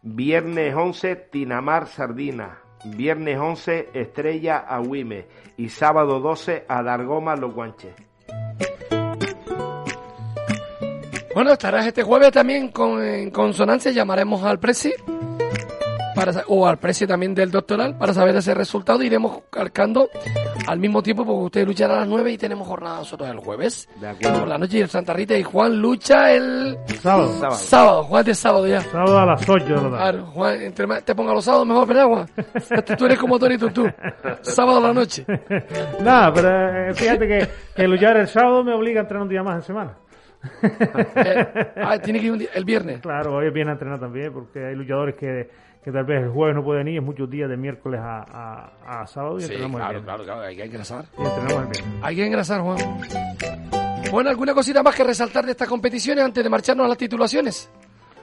Viernes 11, Tinamar Sardina. Viernes 11, Estrella Agüime. Y sábado 12, Adargoma Los Guanches. Bueno, estarás este jueves también con, en consonancia. Llamaremos al presi para, o al presi también del doctoral para saber ese resultado. Iremos calcando al mismo tiempo porque usted luchará a las 9 y tenemos jornada nosotros el jueves. De acuerdo. Por la noche y el Santa Rita y Juan lucha el Sábado. sábado. Juan de sábado ya. Sábado a las 8 de la tarde. Claro, Juan, entre más te ponga los sábados mejor, ¿verdad, Juan? Tú eres como Tony tú. Sábado a la noche. Nada, pero eh, fíjate que, que luchar el sábado me obliga a entrenar un día más en semana. Ah, tiene que ir un día- el viernes. Claro, hoy viene a entrenar también porque hay luchadores que, que tal vez el jueves no pueden ir, es muchos días de miércoles a, a, a sábado y Sí, entrenamos claro, el claro, claro, hay que engrasar. Y entrenamos el viernes. Hay que engrasar, Juan. Bueno, ¿alguna cosita más que resaltar de estas competiciones antes de marcharnos a las titulaciones?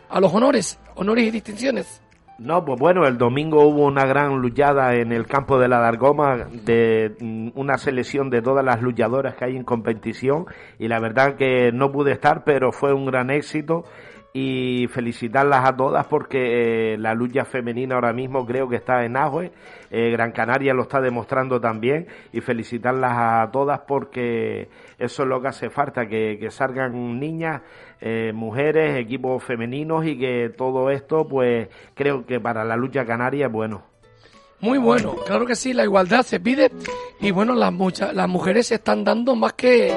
A los honores, honores y distinciones. No, pues bueno, el domingo hubo una gran luchada en el campo de la Dargoma de mm, una selección de todas las luchadoras que hay en competición y la verdad que no pude estar, pero fue un gran éxito y felicitarlas a todas porque eh, la lucha femenina ahora mismo creo que está en auge, eh, Gran Canaria lo está demostrando también y felicitarlas a todas porque eso es lo que hace falta, que, salgan niñas, eh, mujeres, equipos femeninos y que todo esto pues creo que para la lucha canaria es bueno. Muy bueno, claro que sí, la igualdad se pide y bueno, las, muchas, las mujeres se están dando más que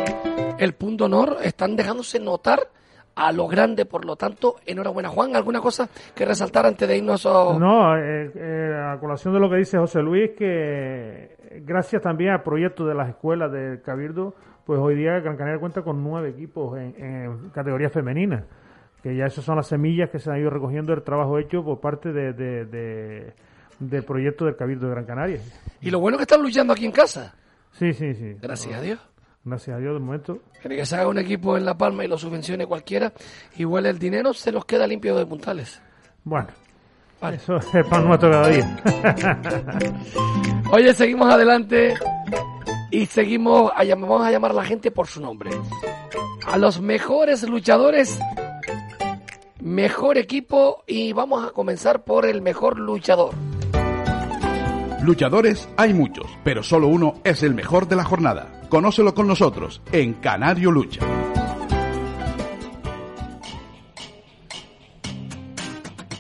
el punto honor, están dejándose notar a lo grande, por lo tanto, enhorabuena. Juan, ¿alguna cosa que resaltar antes de irnos a... No, eh, eh, a colación de lo que dice José Luis, que gracias también al proyecto de las escuelas del Cabildo, pues hoy día Gran Canaria cuenta con nueve equipos en, en categoría femenina, que ya esas son las semillas que se han ido recogiendo del trabajo hecho por parte de, de- de- del proyecto del Cabildo de Gran Canaria. Y lo bueno que están luchando aquí en casa. Sí, sí, sí. Gracias a Dios. Gracias a Dios, de momento. Que se haga un equipo en La Palma y lo subvencione cualquiera, igual el dinero se los queda limpio de puntales. Bueno, eso es pan nuestro cada día. Oye, seguimos adelante y seguimos, a vamos a llamar a la gente por su nombre. A los mejores luchadores, mejor equipo y vamos a comenzar por el mejor luchador. Luchadores hay muchos, pero solo uno es el mejor de la jornada. Conócelo con nosotros en Canario Lucha.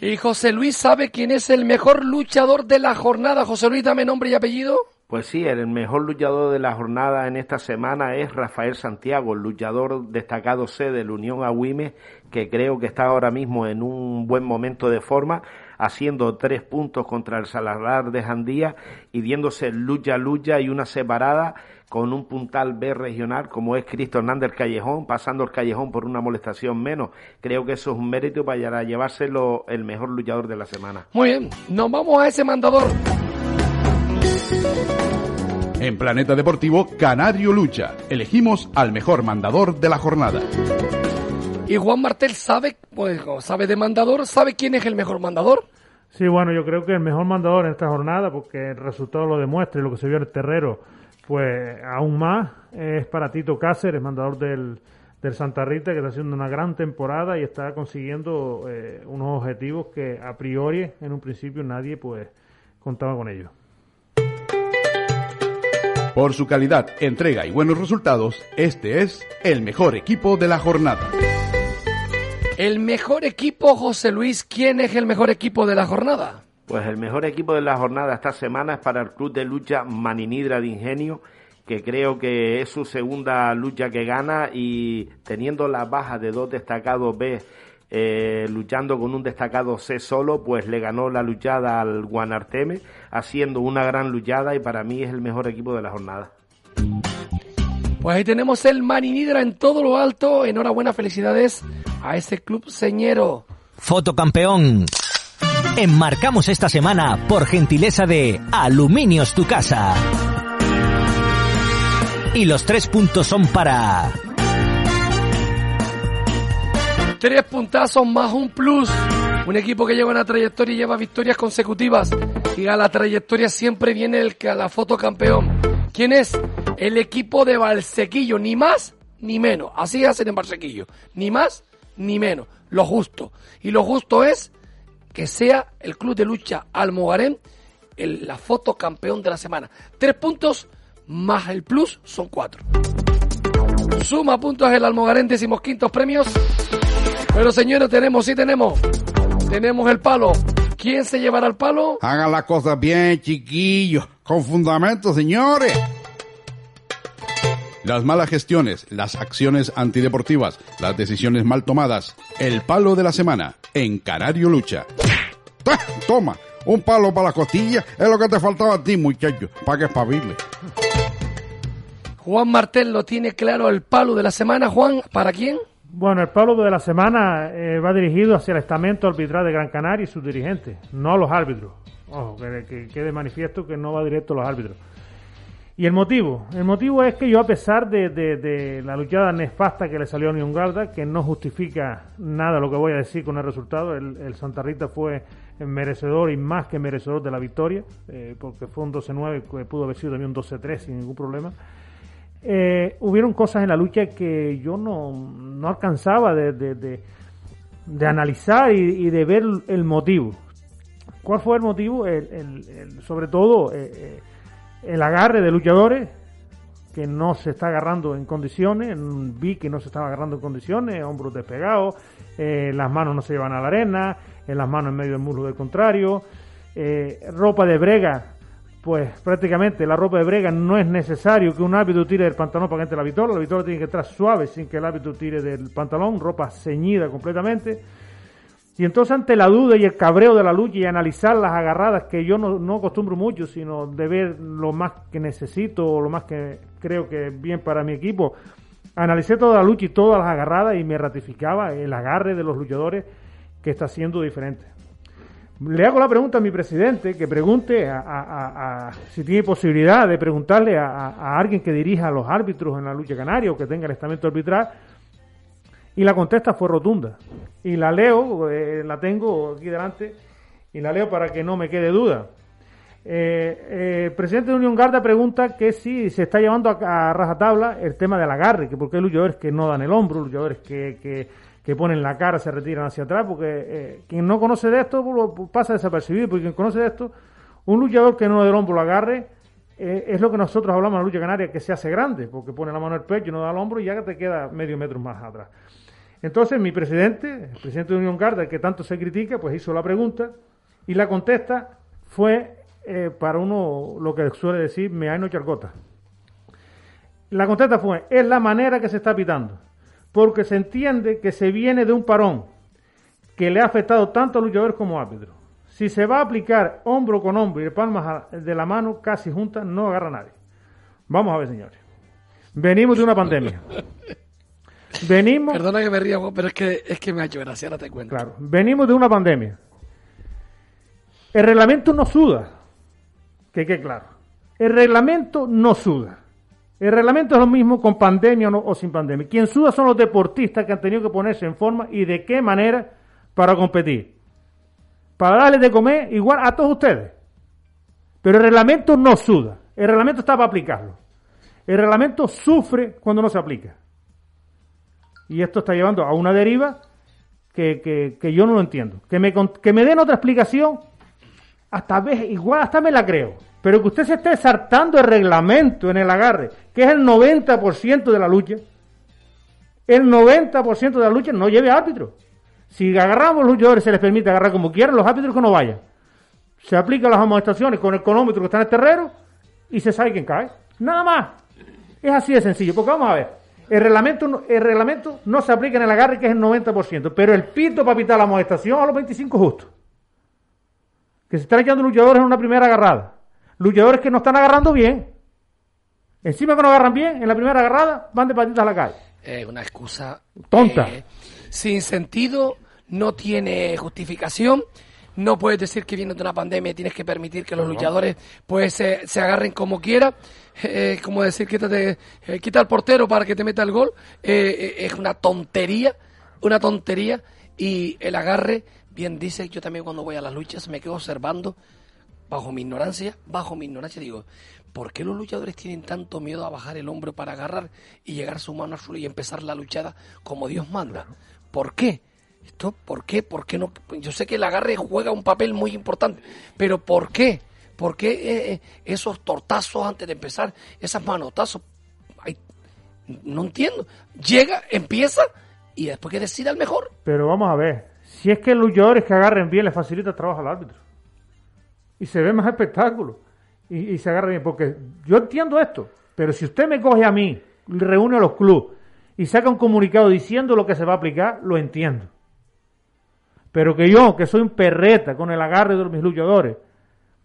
Y José Luis sabe quién es el mejor luchador de la jornada. José Luis, dame nombre y apellido. Pues sí, el mejor luchador de la jornada en esta semana es Rafael Santiago, el luchador destacado C de la Unión Agüime, que creo que está ahora mismo en un buen momento de forma, haciendo tres puntos contra el Salazar de Jandía y diéndose lucha lucha y una separada con un puntal B regional como es Cristo Hernández Callejón, pasando el Callejón por una molestación menos. Creo que eso es un mérito para llevárselo el mejor luchador de la semana. Muy bien, nos vamos a ese mandador. En Planeta Deportivo, Canario Lucha. Elegimos al mejor mandador de la jornada. Y Juan Martel sabe, pues sabe de mandador, sabe quién es el mejor mandador. Sí, bueno, yo creo que el mejor mandador en esta jornada, porque el resultado lo demuestra y lo que se vio en el terrero, pues aún más, es para Tito Cáceres, mandador del, del Santa Rita, que está haciendo una gran temporada y está consiguiendo eh, unos objetivos que a priori, en un principio, nadie pues contaba con ellos. Por su calidad, entrega y buenos resultados, este es el mejor equipo de la jornada. El mejor equipo, José Luis, ¿quién es el mejor equipo de la jornada? Pues el mejor equipo de la jornada esta semana es para el Club de Lucha Maninidra de Ingenio, que creo que es su segunda lucha que gana y teniendo la baja de dos destacados B eh, luchando con un destacado C solo, pues le ganó la luchada al Guanarteme, haciendo una gran luchada y para mí es el mejor equipo de la jornada. Pues ahí tenemos el Maninidra en todo lo alto. Enhorabuena, felicidades a ese club señero. Fotocampeón. Enmarcamos esta semana por gentileza de Aluminios Tu Casa. Y los tres puntos son para Tres puntazos más un plus. Un equipo que lleva una trayectoria y lleva victorias consecutivas. Y a la trayectoria siempre viene el que a la foto campeón. ¿Quién es? El equipo de Valsequillo. Ni más ni menos. Así hacen en Valsequillo. Ni más ni menos. Lo justo. Y lo justo es que sea el club de lucha Almogarén el, la foto campeón de la semana. Tres puntos más el plus son cuatro. Suma puntos el Almogarén, decimos quintos premios. Pero señores, tenemos, sí tenemos. Tenemos el palo. ¿Quién se llevará el palo? Hagan las cosas bien, chiquillos. Con fundamento, señores. Las malas gestiones, las acciones antideportivas, las decisiones mal tomadas. El palo de la semana en Canario Lucha. Toma, un palo para la costilla es lo que te faltaba a ti, muchacho, para que espabile. Juan Martel lo tiene claro el palo de la semana. Juan, ¿para quién? Bueno, el palo de la semana eh, va dirigido hacia el estamento arbitral de Gran Canaria y sus dirigentes, no a los árbitros. Ojo, que, que quede manifiesto que no va directo a los árbitros. Y el motivo, el motivo es que yo a pesar de, de, de la luchada nefasta que le salió a Unión Garda, que no justifica nada lo que voy a decir con el resultado, el, el Santa Rita fue merecedor y más que merecedor de la victoria, eh, porque fue un 12-9 que pudo haber sido también un 12-3 sin ningún problema. Eh, hubieron cosas en la lucha que yo no, no alcanzaba de, de, de, analizar y, y, de ver el motivo. ¿Cuál fue el motivo? El, el, el sobre todo eh, el agarre de luchadores que no se está agarrando en condiciones, vi que no se estaba agarrando en condiciones, hombros despegados, eh, las manos no se llevan a la arena, en las manos en medio del muslo del contrario, eh, ropa de brega, pues prácticamente la ropa de brega no es necesario que un árbitro tire del pantalón para que entre la vitola, la vitola tiene que estar suave sin que el árbitro tire del pantalón, ropa ceñida completamente. Y entonces ante la duda y el cabreo de la lucha y analizar las agarradas que yo no, no acostumbro mucho, sino de ver lo más que necesito o lo más que creo que es bien para mi equipo, analicé toda la lucha y todas las agarradas y me ratificaba el agarre de los luchadores que está siendo diferente. Le hago la pregunta a mi presidente que pregunte a, si tiene posibilidad de preguntarle a, alguien que dirija a los árbitros en la lucha canaria o que tenga el estamento arbitral y la contesta fue rotunda. Y la leo, eh, la tengo aquí delante, y la leo para que no me quede duda. Eh, eh, el presidente de Unión Garda pregunta que si se está llevando a, a, rajatabla el tema del agarre, que porque hay luchadores que no dan el hombro, luchadores que, que, que ponen la cara, se retiran hacia atrás, porque eh, quien no conoce de esto pasa desapercibido, porque quien conoce de esto, un luchador que no da el hombro lo agarre, es lo que nosotros hablamos en la lucha canaria, que se hace grande, porque pone la mano en el pecho, no da el hombro y ya te queda medio metro más atrás. Entonces mi presidente, el presidente de Unión Garda, que tanto se critica, pues hizo la pregunta y la contesta fue eh, para uno lo que suele decir me hay no chargota. La contesta fue, es la manera que se está pitando, porque se entiende que se viene de un parón que le ha afectado tanto a luchadores como árbitros. Si se va a aplicar hombro con hombro y palmas de la mano casi juntas, no agarra nadie. Vamos a ver, señores. Venimos de una pandemia. Venimos. Perdona que me ría, pero es que, es que me ha hecho gracia, ahora te cuento. Claro, venimos de una pandemia. El reglamento no suda. Que quede claro. El reglamento no suda. El reglamento es lo mismo con pandemia o, no, o, sin pandemia. Quien suda son los deportistas que han tenido que ponerse en forma y de qué manera para competir. Para darles de comer igual a todos ustedes. Pero el reglamento no suda. El reglamento está para aplicarlo. El reglamento sufre cuando no se aplica. Y esto está llevando a una deriva que, que, que yo no lo entiendo. Que me, que me den otra explicación, hasta vez, igual hasta me la creo. Pero que usted se esté saltando el reglamento en el agarre, que es el 90% de la lucha, el 90% de la lucha no lleve árbitro. Si agarramos los luchadores, se les permite agarrar como quieran, los árbitros que no vayan. Se aplican las amonestaciones con el cronómetro que está en el terreno y se sabe quién cae. Nada más. Es así de sencillo. Porque vamos a ver, el reglamento, no- el reglamento no se aplica en el agarre, que es el 90%, pero el pito para pitar la amonestación a los 25 justos. Que se están echando luchadores en una primera agarrada. Luchadores que no están agarrando bien. Encima que no agarran bien, en la primera agarrada van de patitas a la calle. Es una excusa Tonta. eh, sin sentido, no tiene justificación. No puedes decir que viene de una pandemia y tienes que permitir que los luchadores pues se, se agarren como quiera. Eh, como decir, quítate, eh, quita al portero para que te meta el gol. Eh, eh, es una tontería, una tontería. Y el agarre, bien dice, yo también cuando voy a las luchas me quedo observando bajo mi ignorancia, bajo mi ignorancia digo, ¿por qué los luchadores tienen tanto miedo a bajar el hombro para agarrar y llegar su mano al suelo y empezar la luchada como Dios manda? ¿Por qué? ¿Esto por qué? ¿Por qué no? Yo sé que el agarre juega un papel muy importante, pero ¿por qué? ¿Por qué eh, eh, esos tortazos antes de empezar, esas manotazos? Ay, no entiendo. Llega, empieza y después que decida el mejor. Pero vamos a ver, si es que los luchadores que agarren bien les facilita el trabajo al árbitro. Y se ve más espectáculo. Y, y se agarra bien. Porque yo entiendo esto. Pero si usted me coge a mí, reúne a los clubes y saca un comunicado diciendo lo que se va a aplicar, lo entiendo. Pero que yo, que soy un perreta con el agarre de mis luchadores,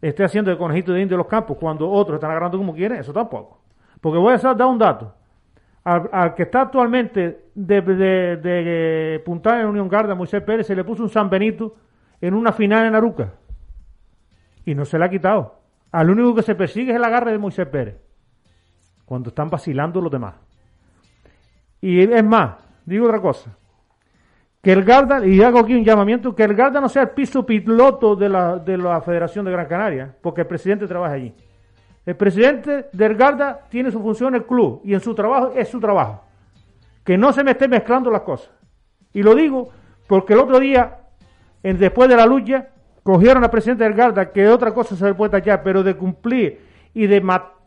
esté haciendo el conejito de indio en los campos cuando otros están agarrando como quieren, eso tampoco. Porque voy a dar un dato. Al, que está actualmente de, de, de puntal en Unión Garda, Moisés Pérez, se le puso un San Benito en una final en Aruca. Y no se le ha quitado. Al único que se persigue es el agarre de Moisés Pérez. Cuando están vacilando los demás. Y es más, digo otra cosa. Que el Garda, y hago aquí un llamamiento, que el Garda no sea el piso piloto de la, de la Federación de Gran Canaria, porque el presidente trabaja allí. El presidente del Garda tiene su función en el club y en su trabajo es su trabajo. Que no se me esté mezclando las cosas. Y lo digo porque el otro día, en- después de la lucha, cogieron al presidente del Garda, que otra cosa se le puede tachar, pero de cumplir y de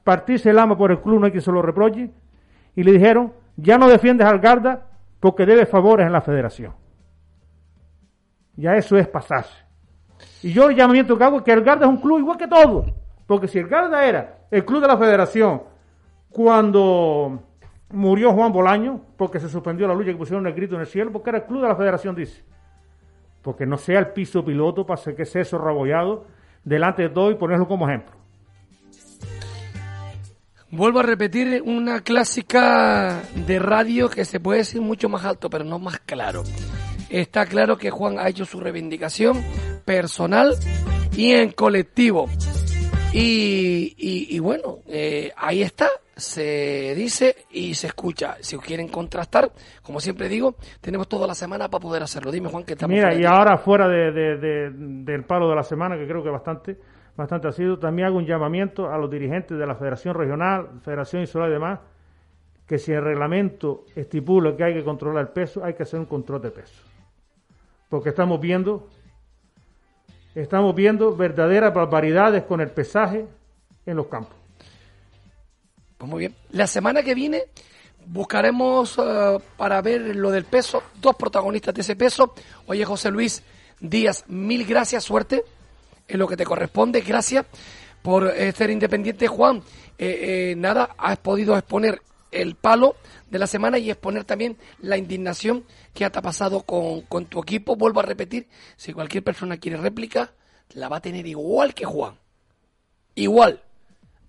partirse el ama por el club no hay que se lo reproche. Y le dijeron, ya no defiendes al Garda porque debes favores en la federación. Ya eso es pasarse. Y yo que hago es que el Garda es un club igual que todo. Porque si el Garda era el club de la federación cuando murió Juan Bolaño, porque se suspendió la lucha que pusieron el grito en el cielo, porque era el club de la federación, dice. Porque no sea el piso piloto para ser que sea eso rabollado delante de todo y ponerlo como ejemplo. Vuelvo a repetir una clásica de radio que se puede decir mucho más alto, pero no más claro. Está claro que Juan ha hecho su reivindicación personal y en colectivo. Y, y- y bueno, eh, ahí está, se dice y se escucha. Si quieren contrastar, como siempre digo, tenemos toda la semana para poder hacerlo. Dime, Juan, que estamos Mira, y ahora fuera de, de- de- del palo de la semana, que creo que bastante, bastante ha sido, también hago un llamamiento a los dirigentes de la Federación Regional, Federación Insular y demás, que si el reglamento estipula que hay que controlar el peso, hay que hacer un control de peso. Porque estamos viendo, estamos viendo verdaderas barbaridades con el pesaje en los campos. Pues muy bien. La semana que viene buscaremos eh, para ver lo del peso, dos protagonistas de ese peso. Oye, José Luis Díaz, mil gracias, suerte en lo que te corresponde. Gracias por eh, ser independiente, Juan. Eh, nada, has podido exponer el palo de la semana y exponer también la indignación que ha pasado con, con tu equipo. Vuelvo a repetir, si cualquier persona quiere réplica, la va a tener igual que Juan. Igual.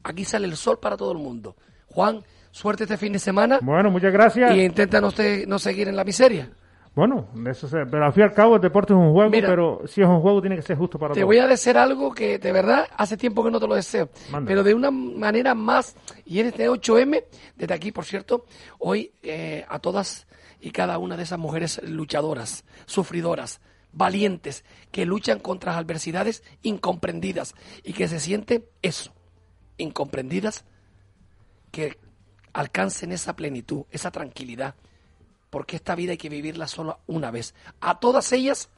Aquí sale el sol para todo el mundo. Juan, suerte este fin de semana. Bueno, muchas gracias. Y intenta no, se- no seguir en la miseria. Bueno, eso se- pero al fin y al cabo el deporte es un juego, Mira. pero si es un juego tiene que ser justo para Te todos. voy a decir algo que de verdad hace tiempo que no te lo deseo. Pero de una manera más, y en este 8M, desde aquí, por cierto, hoy eh, a todas y cada una de esas mujeres luchadoras, sufridoras, valientes, que luchan contra las adversidades incomprendidas y que se sienten eso, incomprendidas, que alcancen esa plenitud, esa tranquilidad, porque esta vida hay que vivirla solo una vez. A todas ellas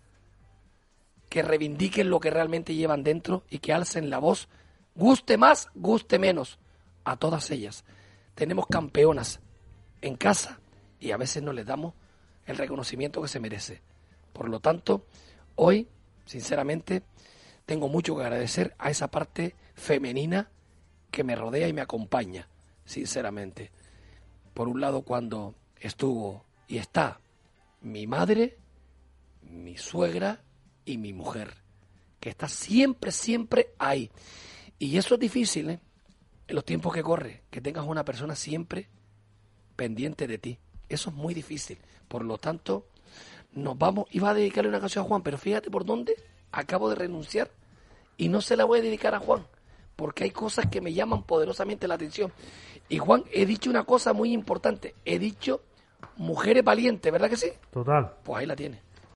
que reivindiquen lo que realmente llevan dentro y que alcen la voz, guste más, guste menos, a todas ellas. Tenemos campeonas en casa y a veces no les damos el reconocimiento que se merece. Por lo tanto, hoy, sinceramente, tengo mucho que agradecer a esa parte femenina que me rodea y me acompaña, sinceramente. Por un lado, cuando estuvo y está mi madre, mi suegra y mi mujer, que está siempre, siempre ahí. Y eso es difícil, ¿eh? En los tiempos que corre, que tengas una persona siempre pendiente de ti. Eso es muy difícil. Por lo tanto, nos vamos. Iba a dedicarle una canción a Juan, pero fíjate por dónde acabo de renunciar y no se la voy a dedicar a Juan, porque hay cosas que me llaman poderosamente la atención. Y Juan, he dicho una cosa muy importante. He dicho mujeres valientes, ¿verdad que sí? Total. Pues ahí la tiene.